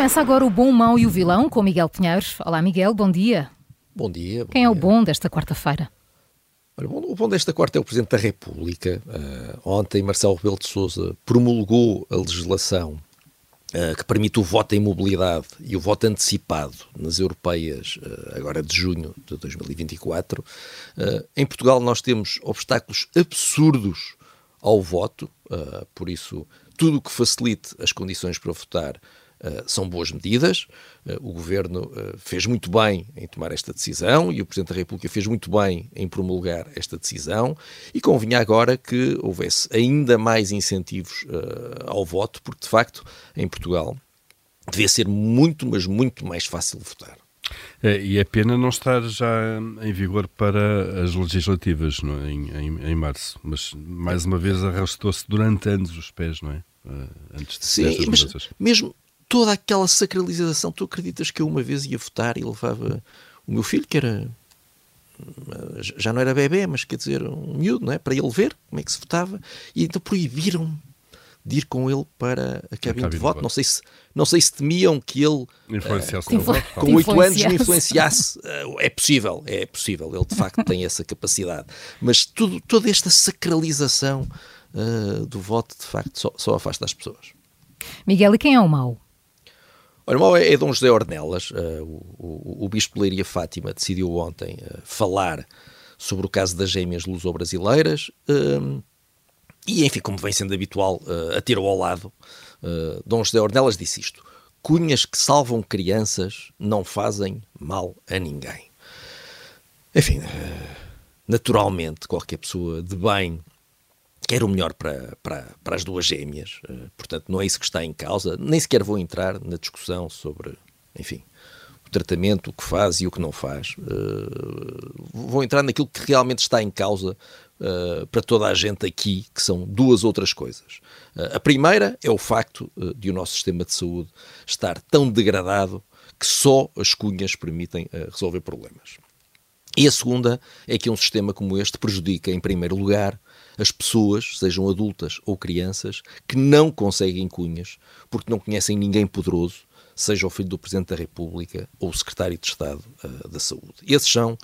Começa agora o bom, o mau e o vilão com Miguel Pinheiros. Olá, Miguel, bom dia. Bom dia. Bom Quem dia. é o bom desta quarta-feira? O bom desta quarta é o Presidente da República. Uh, ontem, Marcelo Rebelo de Sousa promulgou a legislação uh, que permite o voto em mobilidade e o voto antecipado nas europeias, uh, agora de junho de 2024. em Portugal, nós temos obstáculos absurdos ao voto, por isso, tudo o que facilite as condições para votar são boas medidas. Uh, o Governo uh, fez muito bem em tomar esta decisão e o Presidente da República fez muito bem em promulgar esta decisão. E convinha agora que houvesse ainda mais incentivos ao voto, porque de facto em Portugal devia ser muito, mas muito mais fácil votar. É, e é pena não estar já em vigor para as legislativas não é? em, em, em março, mas mais uma vez arrastou-se durante anos os pés, não é? antes de Sim, mas mesmo toda aquela sacralização. Tu acreditas que eu uma vez ia votar e levava o meu filho, que era. já não era bebê, mas quer dizer, um miúdo, não é? Para ele ver como é que se votava, e então proibiram-me de ir com ele para a cabine de voto. Não sei se, não sei se temiam que ele influenciasse uh, com oito anos me influenciasse. Uh, é possível, é possível. Ele de facto tem essa capacidade. Mas tudo, toda esta sacralização uh, do voto de facto só, só afasta as pessoas. Miguel, e quem é o mau? O mau é, é Dom José Ornelas. Uh, o, o, Bispo de Leiria Fátima decidiu ontem uh, falar sobre o caso das gêmeas luso-brasileiras. Uh, e, enfim, como vem sendo habitual, a tiro ao lado, Dom José Ornelas disse isto. Cunhas que salvam crianças não fazem mal a ninguém. Enfim, naturalmente, qualquer pessoa de bem quer o melhor para, para, para as duas gêmeas. Uh, portanto, não é isso que está em causa. Nem sequer vou entrar na discussão sobre, enfim, o tratamento, o que faz e o que não faz. Uh, vou entrar naquilo que realmente está em causa uh, para toda a gente aqui, que são duas outras coisas. a primeira é o facto de o nosso sistema de saúde estar tão degradado que só as cunhas permitem resolver problemas. E a segunda é que um sistema como este prejudica, em primeiro lugar, as pessoas, sejam adultas ou crianças, que não conseguem cunhas porque não conhecem ninguém poderoso, seja o filho do Presidente da República ou o Secretário de Estado uh, da Saúde. Esses são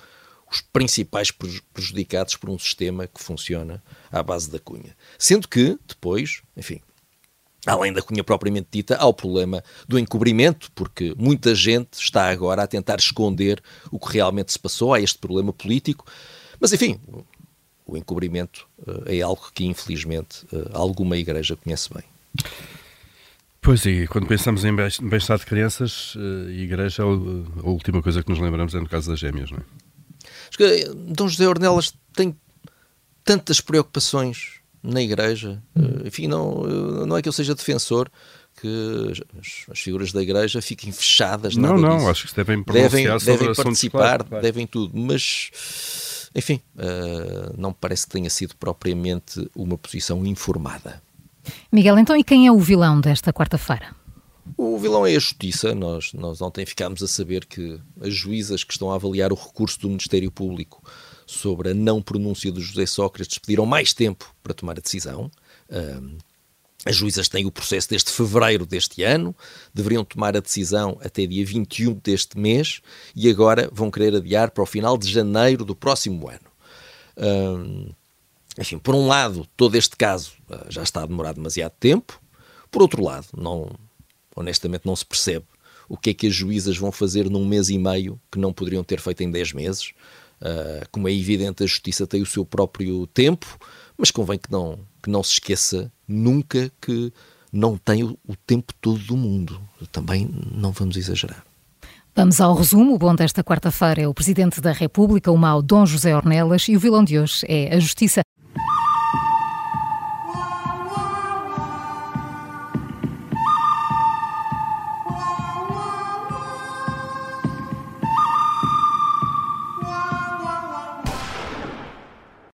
os principais prejudicados por um sistema que funciona à base da cunha. Sendo que, depois, enfim, além da cunha propriamente dita, há o problema do encobrimento, porque muita gente está agora a tentar esconder o que realmente se passou, há este problema político. Mas, enfim, o encobrimento uh, é algo que, infelizmente, uh, alguma igreja conhece bem. Pois e quando pensamos em bem-estar de crianças, uh, igreja, a última coisa que nos lembramos é no caso das gêmeas, não é? Acho que Dom José Ornelas tem tantas preocupações na igreja, uh, enfim, não, não é que eu seja defensor que as, as, figuras da igreja fiquem fechadas. Não, não, disso. acho que devem pronunciar devem, devem participar, claro. devem tudo, mas enfim, uh, não parece que tenha sido propriamente uma posição informada. Miguel, então e quem é o vilão desta quarta-feira? O vilão é a Justiça. Nós, nós ontem ficámos a saber que as juízas que estão a avaliar o recurso do Ministério Público sobre a não pronúncia do José Sócrates pediram mais tempo para tomar a decisão. Uh, as juízas têm o processo desde fevereiro deste ano, deveriam tomar a decisão até dia 21 deste mês e agora vão querer adiar para o final de janeiro do próximo ano. Hum, enfim, por um lado, todo este caso uh, já está a demorar demasiado tempo, por outro lado, não, honestamente não se percebe o que é que as juízas vão fazer num mês e meio que não poderiam ter feito em 10 meses. Uh, como é evidente, a justiça tem o seu próprio tempo, mas convém que não, que não se esqueça nunca que não tem o, o tempo todo do mundo. Também não vamos exagerar. Vamos ao resumo. O bom desta quarta-feira é o Presidente da República, o mau Dom José Ornelas, e o vilão de hoje é a Justiça.